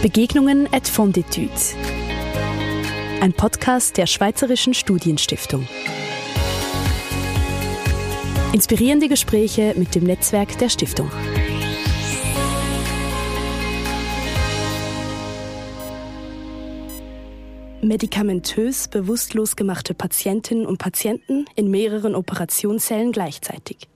Begegnungen et Fonditude. Ein Podcast der Schweizerischen Studienstiftung. Inspirierende Gespräche mit dem Netzwerk der Stiftung. Medikamentös bewusstlos gemachte Patientinnen und Patienten in mehreren Operationssälen gleichzeitig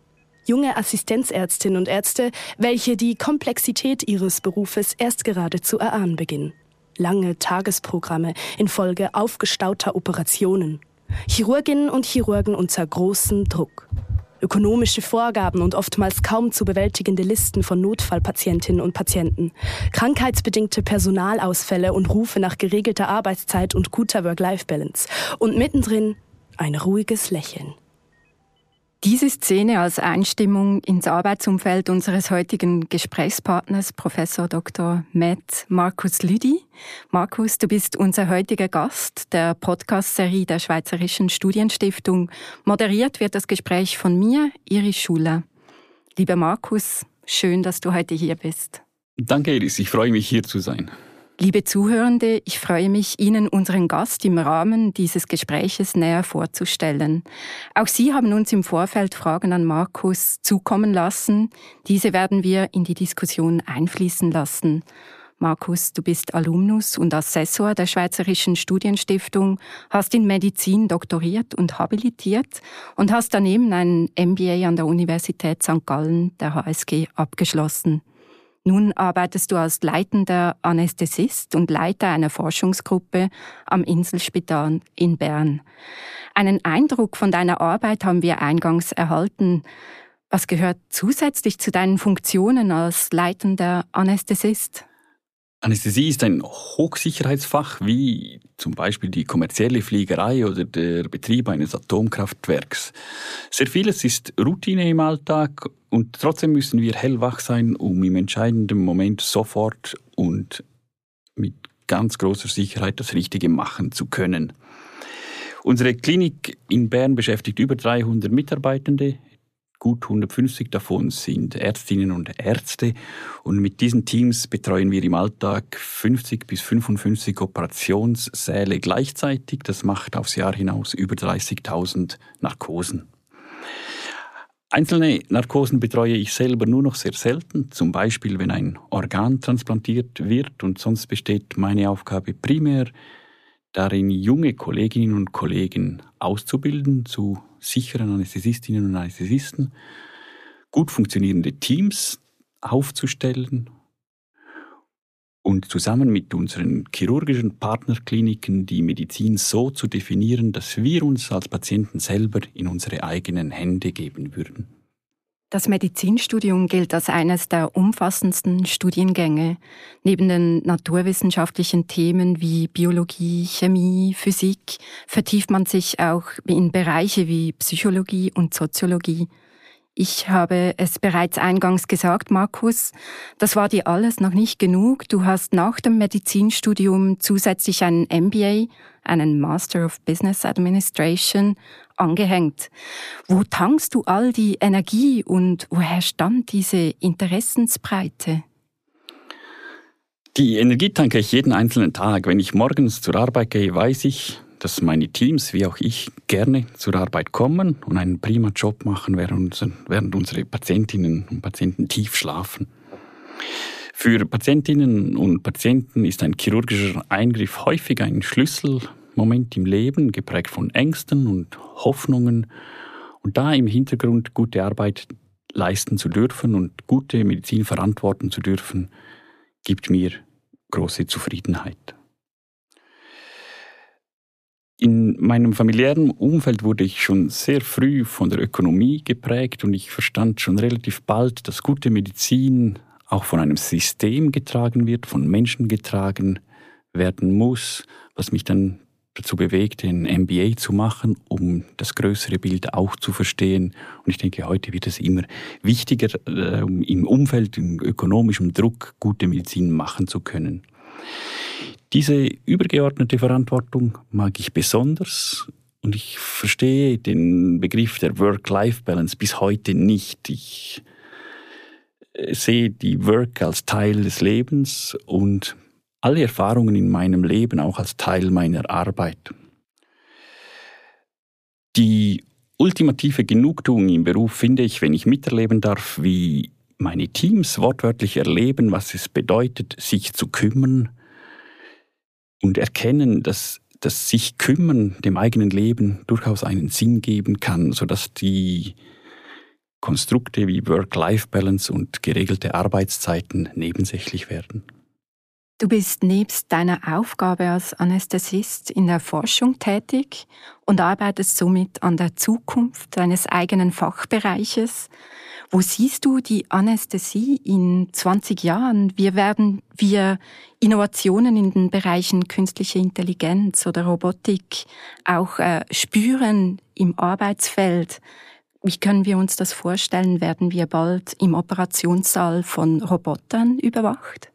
junge Assistenzärztinnen und Ärzte, welche die Komplexität ihres Berufes erst gerade zu erahnen beginnen. Lange Tagesprogramme infolge aufgestauter Operationen. Chirurginnen und Chirurgen unter großem Druck. Ökonomische Vorgaben und oftmals kaum zu bewältigende Listen von Notfallpatientinnen und Patienten. Krankheitsbedingte Personalausfälle und Rufe nach geregelter Arbeitszeit und guter Work-Life-Balance. Und mittendrin ein ruhiges Lächeln. Diese Szene als Einstimmung ins Arbeitsumfeld unseres heutigen Gesprächspartners, Professor Dr. Matt Markus Lüdi. Markus, du bist unser heutiger Gast der Podcast-Serie der Schweizerischen Studienstiftung. Moderiert wird das Gespräch von mir, Iris Schuler. Lieber Markus, schön, dass du heute hier bist. Danke, Iris. Ich freue mich, hier zu sein. Liebe Zuhörende, ich freue mich, Ihnen unseren Gast im Rahmen dieses Gespräches näher vorzustellen. Auch Sie haben uns im Vorfeld Fragen an Markus zukommen lassen. Diese werden wir in die Diskussion einfließen lassen. Markus, du bist Alumnus und Assessor der Schweizerischen Studienstiftung, hast in Medizin doktoriert und habilitiert und hast daneben einen MBA an der Universität St. Gallen, der HSG, abgeschlossen. Nun arbeitest du als leitender Anästhesist und Leiter einer Forschungsgruppe am Inselspital in Bern. Einen Eindruck von deiner Arbeit haben wir eingangs erhalten. Was gehört zusätzlich zu deinen Funktionen als leitender Anästhesist? Anästhesie ist ein Hochsicherheitsfach, wie zum Beispiel die kommerzielle Fliegerei oder der Betrieb eines Atomkraftwerks. Sehr vieles ist Routine im Alltag und trotzdem müssen wir hellwach sein, um im entscheidenden Moment sofort und mit ganz großer Sicherheit das Richtige machen zu können. Unsere Klinik in Bern beschäftigt über 300 Mitarbeitende Gut 150 davon sind Ärztinnen und Ärzte und mit diesen Teams betreuen wir im Alltag 50 bis 55 Operationssäle gleichzeitig. Das macht aufs Jahr hinaus über 30.000 Narkosen. Einzelne Narkosen betreue ich selber nur noch sehr selten, zum Beispiel wenn ein Organ transplantiert wird und sonst besteht meine Aufgabe primär darin, junge Kolleginnen und Kollegen auszubilden zu sicheren Anästhesistinnen und Anästhesisten, gut funktionierende Teams aufzustellen und zusammen mit unseren chirurgischen Partnerkliniken die Medizin so zu definieren, dass wir uns als Patienten selber in unsere eigenen Hände geben würden. Das Medizinstudium gilt als eines der umfassendsten Studiengänge. Neben den naturwissenschaftlichen Themen wie Biologie, Chemie, Physik vertieft man sich auch in Bereiche wie Psychologie und Soziologie. Ich habe es bereits eingangs gesagt, Markus, das war dir alles noch nicht genug. Du hast nach dem Medizinstudium zusätzlich einen MBA, einen Master of Business Administration, angehängt. Wo tankst du all die Energie und woher stammt diese Interessensbreite? Die Energie tanke ich jeden einzelnen Tag. Wenn ich morgens zur Arbeit gehe, weiß ich, dass meine Teams wie auch ich gerne zur Arbeit kommen und einen prima Job machen, während unsere Patientinnen und Patienten tief schlafen. Für Patientinnen und Patienten ist ein chirurgischer Eingriff häufig ein Schlüsselmoment im Leben, geprägt von Ängsten und Hoffnungen. Und da im Hintergrund gute Arbeit leisten zu dürfen und gute Medizin verantworten zu dürfen, gibt mir große Zufriedenheit. In meinem familiären Umfeld wurde ich schon sehr früh von der Ökonomie geprägt und ich verstand schon relativ bald, dass gute Medizin auch von einem System getragen wird, von Menschen getragen werden muss, was mich dann dazu bewegte, ein MBA zu machen, um das größere Bild auch zu verstehen. Und ich denke, heute wird es immer wichtiger, äh, im Umfeld, im ökonomischen Druck gute Medizin machen zu können. Diese übergeordnete Verantwortung mag ich besonders und ich verstehe den Begriff der Work-Life-Balance bis heute nicht. Ich äh, sehe die Work als Teil des Lebens und alle Erfahrungen in meinem Leben auch als Teil meiner Arbeit. Die ultimative Genugtuung im Beruf finde ich, wenn ich miterleben darf, wie meine Teams wortwörtlich erleben, was es bedeutet, sich zu kümmern und erkennen, dass das sich kümmern dem eigenen Leben durchaus einen Sinn geben kann, sodass die Konstrukte wie Work-Life-Balance und geregelte Arbeitszeiten nebensächlich werden. Du bist nebst deiner Aufgabe als Anästhesist in der Forschung tätig und arbeitest somit an der Zukunft deines eigenen Fachbereiches. Wo siehst du die Anästhesie in 20 Jahren? Wie werden wir Innovationen in den Bereichen künstliche Intelligenz oder Robotik auch äh, spüren im Arbeitsfeld? Wie können wir uns das vorstellen? Werden wir bald im Operationssaal von Robotern überwacht?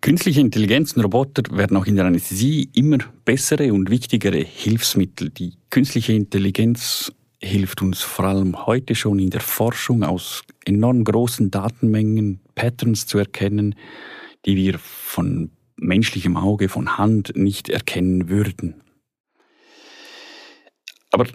Künstliche Intelligenz und Roboter werden auch in der Anästhesie immer bessere und wichtigere Hilfsmittel. Die künstliche Intelligenz hilft uns vor allem heute schon in der Forschung aus enorm großen Datenmengen Patterns zu erkennen, die wir von menschlichem Auge, von Hand nicht erkennen würden. Aber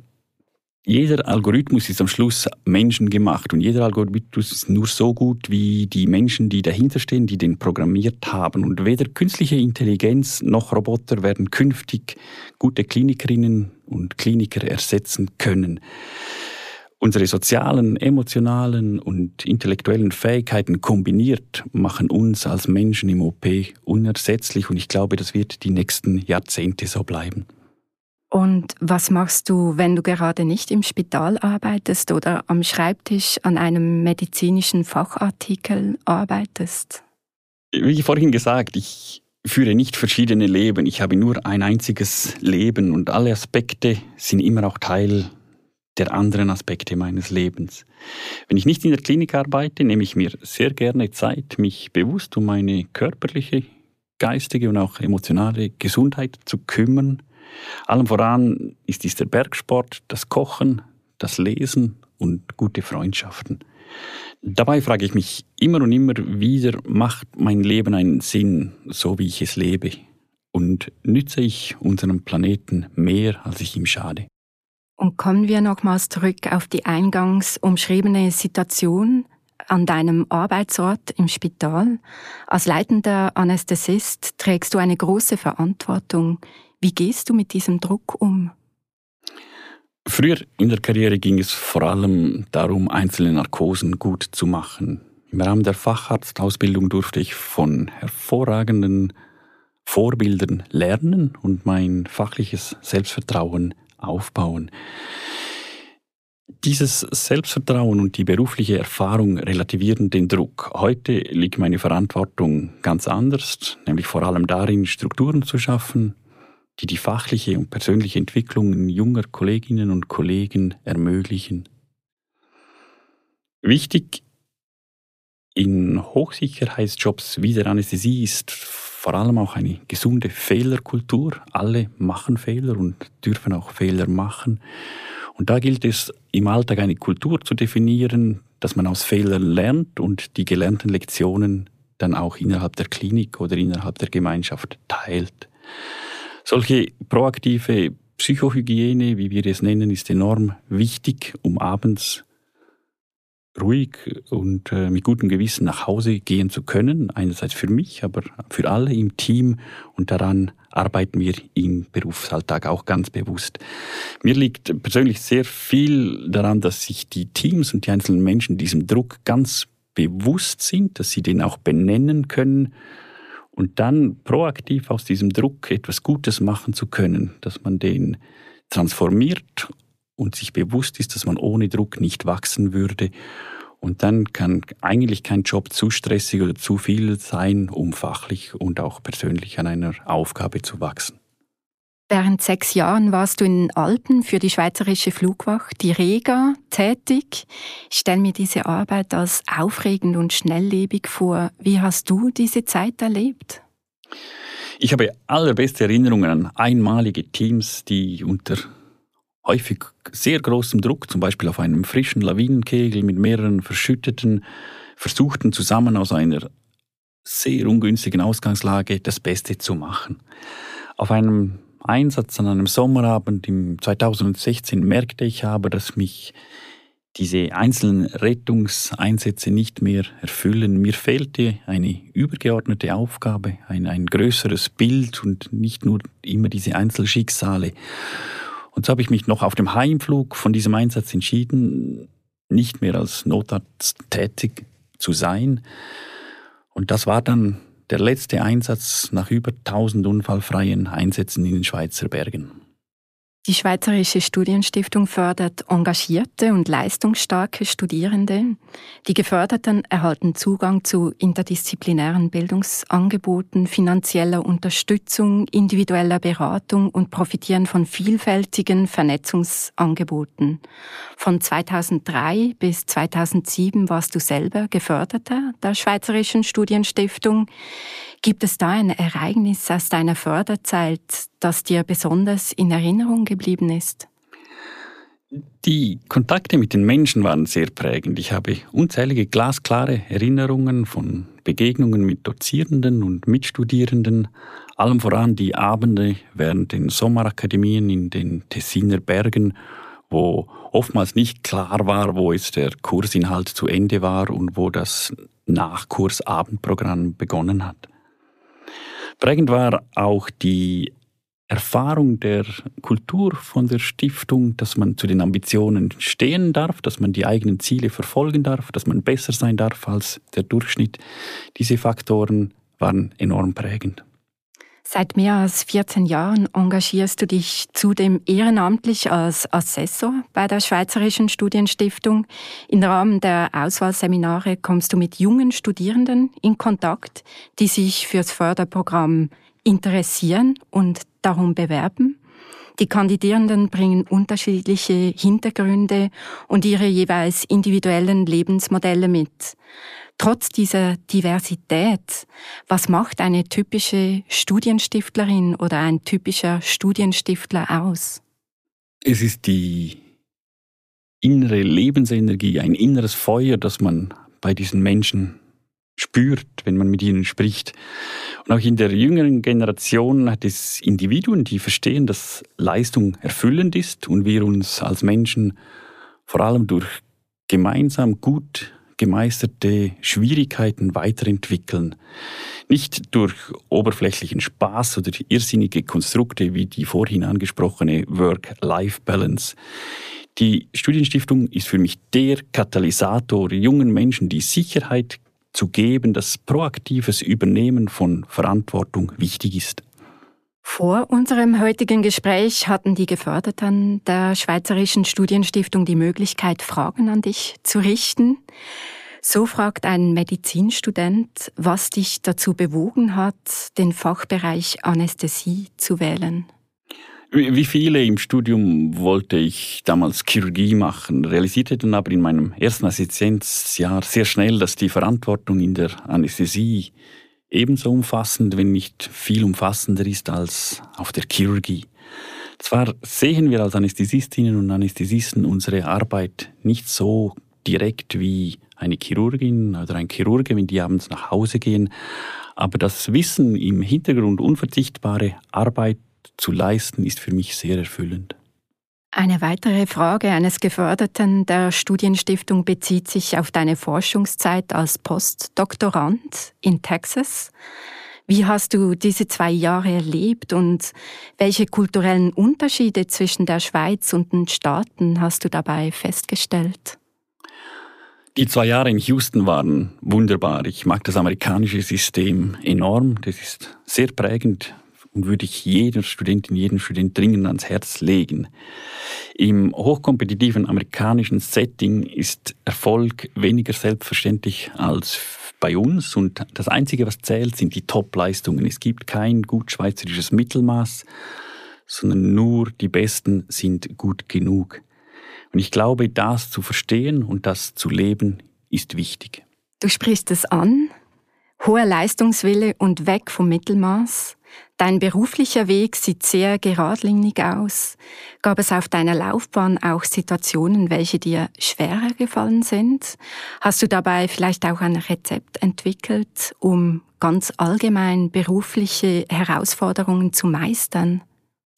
jeder Algorithmus ist am Schluss menschengemacht und jeder Algorithmus ist nur so gut wie die Menschen, die dahinter stehen, die den programmiert haben. Und weder künstliche Intelligenz noch Roboter werden künftig gute Klinikerinnen und Kliniker ersetzen können. Unsere sozialen, emotionalen und intellektuellen Fähigkeiten kombiniert machen uns als Menschen im OP unersetzlich und ich glaube, das wird die nächsten Jahrzehnte so bleiben. Und was machst du, wenn du gerade nicht im Spital arbeitest oder am Schreibtisch an einem medizinischen Fachartikel arbeitest? Wie vorhin gesagt, ich führe nicht verschiedene Leben. Ich habe nur ein einziges Leben und alle Aspekte sind immer auch Teil der anderen Aspekte meines Lebens. Wenn ich nicht in der Klinik arbeite, nehme ich mir sehr gerne Zeit, mich bewusst um meine körperliche, geistige und auch emotionale Gesundheit zu kümmern allem voran ist dies der Bergsport, das Kochen, das Lesen und gute Freundschaften. Dabei frage ich mich immer und immer wieder, macht mein Leben einen Sinn, so wie ich es lebe? Und nütze ich unserem Planeten mehr, als ich ihm schade? Und kommen wir nochmals zurück auf die eingangs umschriebene Situation an deinem Arbeitsort im Spital. Als leitender Anästhesist trägst du eine große Verantwortung. Wie gehst du mit diesem Druck um? Früher in der Karriere ging es vor allem darum, einzelne Narkosen gut zu machen. Im Rahmen der Facharztausbildung durfte ich von hervorragenden Vorbildern lernen und mein fachliches Selbstvertrauen aufbauen. Dieses Selbstvertrauen und die berufliche Erfahrung relativieren den Druck. Heute liegt meine Verantwortung ganz anders, nämlich vor allem darin, Strukturen zu schaffen, die die fachliche und persönliche Entwicklung junger Kolleginnen und Kollegen ermöglichen. Wichtig in Hochsicherheitsjobs wie der Anästhesie ist vor allem auch eine gesunde Fehlerkultur. Alle machen Fehler und dürfen auch Fehler machen. Und da gilt es im Alltag eine Kultur zu definieren, dass man aus Fehlern lernt und die gelernten Lektionen dann auch innerhalb der Klinik oder innerhalb der Gemeinschaft teilt. Solche proaktive Psychohygiene, wie wir es nennen, ist enorm wichtig, um abends ruhig und äh, mit gutem Gewissen nach Hause gehen zu können. Einerseits für mich, aber für alle im Team. Und daran arbeiten wir im Berufsalltag auch ganz bewusst. Mir liegt persönlich sehr viel daran, dass sich die Teams und die einzelnen Menschen diesem Druck ganz bewusst sind, dass sie den auch benennen können und dann proaktiv aus diesem Druck etwas Gutes machen zu können, dass man den transformiert und sich bewusst ist, dass man ohne Druck nicht wachsen würde. Und dann kann eigentlich kein Job zu stressig oder zu viel sein, um fachlich und auch persönlich an einer Aufgabe zu wachsen. Während sechs Jahren warst du in den Alpen für die Schweizerische Flugwacht, die Rega, tätig. Ich stelle mir diese Arbeit als aufregend und schnelllebig vor. Wie hast du diese Zeit erlebt? Ich habe allerbeste Erinnerungen an einmalige Teams, die unter häufig sehr großem Druck, zum Beispiel auf einem frischen Lawinenkegel mit mehreren verschütteten, versuchten zusammen aus einer sehr ungünstigen Ausgangslage das Beste zu machen. Auf einem Einsatz an einem Sommerabend im 2016 merkte ich aber, dass mich diese einzelnen Rettungseinsätze nicht mehr erfüllen. Mir fehlte eine übergeordnete Aufgabe, ein, ein größeres Bild und nicht nur immer diese Einzelschicksale. Und so habe ich mich noch auf dem Heimflug von diesem Einsatz entschieden, nicht mehr als Notarzt tätig zu sein. Und das war dann der letzte Einsatz nach über 1000 unfallfreien Einsätzen in den Schweizer Bergen. Die Schweizerische Studienstiftung fördert engagierte und leistungsstarke Studierende. Die Geförderten erhalten Zugang zu interdisziplinären Bildungsangeboten, finanzieller Unterstützung, individueller Beratung und profitieren von vielfältigen Vernetzungsangeboten. Von 2003 bis 2007 warst du selber Geförderter der Schweizerischen Studienstiftung. Gibt es da ein Ereignis aus deiner Förderzeit, das dir besonders in Erinnerung geblieben ist? Die Kontakte mit den Menschen waren sehr prägend. Ich habe unzählige glasklare Erinnerungen von Begegnungen mit Dozierenden und Mitstudierenden, allem voran die Abende während den Sommerakademien in den Tessiner Bergen, wo oftmals nicht klar war, wo jetzt der Kursinhalt zu Ende war und wo das Nachkursabendprogramm begonnen hat. Prägend war auch die Erfahrung der Kultur von der Stiftung, dass man zu den Ambitionen stehen darf, dass man die eigenen Ziele verfolgen darf, dass man besser sein darf als der Durchschnitt. Diese Faktoren waren enorm prägend. Seit mehr als 14 Jahren engagierst du dich zudem ehrenamtlich als Assessor bei der Schweizerischen Studienstiftung. Im Rahmen der Auswahlseminare kommst du mit jungen Studierenden in Kontakt, die sich fürs Förderprogramm interessieren und darum bewerben. Die Kandidierenden bringen unterschiedliche Hintergründe und ihre jeweils individuellen Lebensmodelle mit. Trotz dieser Diversität, was macht eine typische Studienstiftlerin oder ein typischer Studienstiftler aus? Es ist die innere Lebensenergie, ein inneres Feuer, das man bei diesen Menschen spürt, wenn man mit ihnen spricht. Und auch in der jüngeren Generation hat es Individuen, die verstehen, dass Leistung erfüllend ist und wir uns als Menschen vor allem durch gemeinsam gut gemeisterte Schwierigkeiten weiterentwickeln. Nicht durch oberflächlichen Spaß oder irrsinnige Konstrukte wie die vorhin angesprochene Work-Life-Balance. Die Studienstiftung ist für mich der Katalysator, jungen Menschen die Sicherheit zu geben, dass proaktives Übernehmen von Verantwortung wichtig ist. Vor unserem heutigen Gespräch hatten die Geförderten der Schweizerischen Studienstiftung die Möglichkeit, Fragen an dich zu richten. So fragt ein Medizinstudent, was dich dazu bewogen hat, den Fachbereich Anästhesie zu wählen. Wie viele im Studium wollte ich damals Chirurgie machen, realisierte dann aber in meinem ersten Assistenzjahr sehr schnell, dass die Verantwortung in der Anästhesie ebenso umfassend, wenn nicht viel umfassender ist als auf der Chirurgie. Zwar sehen wir als Anästhesistinnen und Anästhesisten unsere Arbeit nicht so direkt wie eine Chirurgin oder ein Chirurge, wenn die abends nach Hause gehen, aber das Wissen im Hintergrund unverzichtbare Arbeit zu leisten, ist für mich sehr erfüllend. Eine weitere Frage eines Geförderten der Studienstiftung bezieht sich auf deine Forschungszeit als Postdoktorand in Texas. Wie hast du diese zwei Jahre erlebt und welche kulturellen Unterschiede zwischen der Schweiz und den Staaten hast du dabei festgestellt? Die zwei Jahre in Houston waren wunderbar. Ich mag das amerikanische System enorm. Das ist sehr prägend und würde ich jeder Studentin, jedem Student dringend ans Herz legen. Im hochkompetitiven amerikanischen Setting ist Erfolg weniger selbstverständlich als bei uns und das Einzige, was zählt, sind die Top-Leistungen. Es gibt kein gut schweizerisches Mittelmaß, sondern nur die Besten sind gut genug. Und ich glaube, das zu verstehen und das zu leben, ist wichtig. Du sprichst es an, Hoher Leistungswille und weg vom Mittelmaß. Dein beruflicher Weg sieht sehr geradlinig aus. Gab es auf deiner Laufbahn auch Situationen, welche dir schwerer gefallen sind? Hast du dabei vielleicht auch ein Rezept entwickelt, um ganz allgemein berufliche Herausforderungen zu meistern?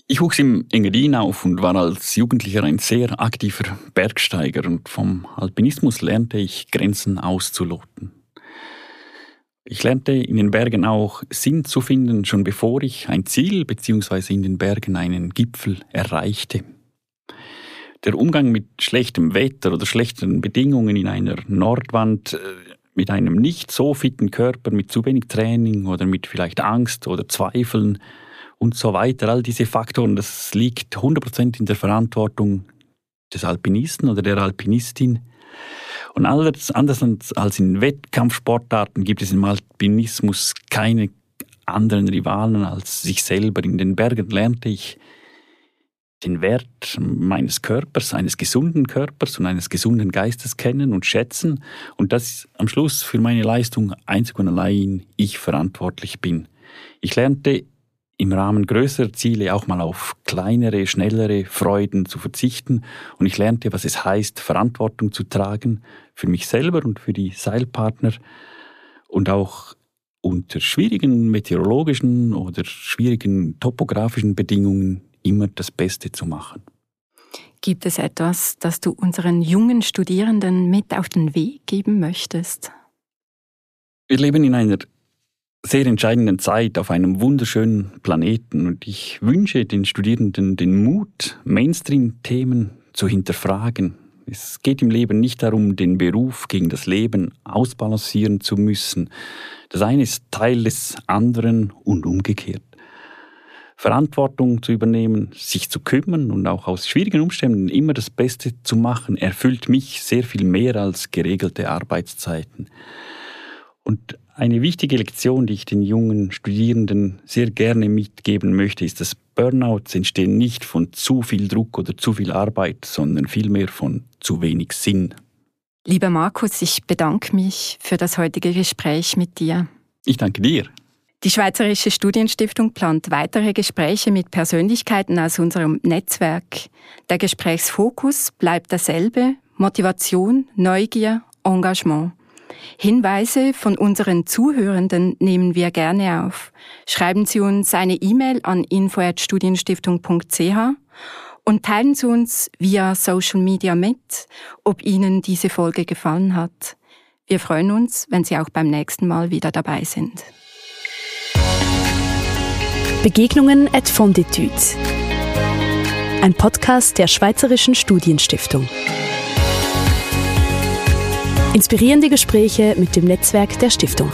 Ich wuchs im Engadin auf und war als Jugendlicher ein sehr aktiver Bergsteiger und vom Alpinismus lernte ich Grenzen auszuloten. Ich lernte in den Bergen auch Sinn zu finden, schon bevor ich ein Ziel bzw. in den Bergen einen Gipfel erreichte. Der Umgang mit schlechtem Wetter oder schlechten Bedingungen in einer Nordwand äh, mit einem nicht so fitten Körper, mit zu wenig Training oder mit vielleicht Angst oder Zweifeln und so weiter, all diese Faktoren, das liegt 100% in der Verantwortung des Alpinisten oder der Alpinistin. Und anders, anders als in Wettkampfsportarten gibt es im Alpinismus keine anderen Rivalen als sich selber. In den Bergen lernte ich den Wert meines Körpers, eines gesunden Körpers und eines gesunden Geistes kennen und schätzen und dass am Schluss für meine Leistung einzig und allein ich verantwortlich bin. Ich lernte im Rahmen größerer Ziele auch mal auf kleinere, schnellere Freuden zu verzichten und ich lernte, was es heißt, Verantwortung zu tragen für mich selber und für die Seilpartner und auch unter schwierigen meteorologischen oder schwierigen topografischen Bedingungen immer das Beste zu machen. Gibt es etwas, das du unseren jungen Studierenden mit auf den Weg geben möchtest? Wir leben in einer sehr entscheidenden Zeit auf einem wunderschönen Planeten und ich wünsche den Studierenden den Mut, Mainstream-Themen zu hinterfragen. Es geht im Leben nicht darum, den Beruf gegen das Leben ausbalancieren zu müssen. Das eine ist Teil des anderen und umgekehrt. Verantwortung zu übernehmen, sich zu kümmern und auch aus schwierigen Umständen immer das Beste zu machen, erfüllt mich sehr viel mehr als geregelte Arbeitszeiten. Und eine wichtige Lektion, die ich den jungen Studierenden sehr gerne mitgeben möchte, ist, dass Burnouts entstehen nicht von zu viel Druck oder zu viel Arbeit, sondern vielmehr von zu wenig Sinn. Lieber Markus, ich bedanke mich für das heutige Gespräch mit dir. Ich danke dir. Die Schweizerische Studienstiftung plant weitere Gespräche mit Persönlichkeiten aus unserem Netzwerk. Der Gesprächsfokus bleibt derselbe, Motivation, Neugier, Engagement. Hinweise von unseren Zuhörenden nehmen wir gerne auf. Schreiben Sie uns eine E-Mail an info@studienstiftung.ch und teilen Sie uns via Social Media mit, ob Ihnen diese Folge gefallen hat. Wir freuen uns, wenn Sie auch beim nächsten Mal wieder dabei sind. Begegnungen at Fonditude. Ein Podcast der Schweizerischen Studienstiftung. Inspirierende Gespräche mit dem Netzwerk der Stiftung.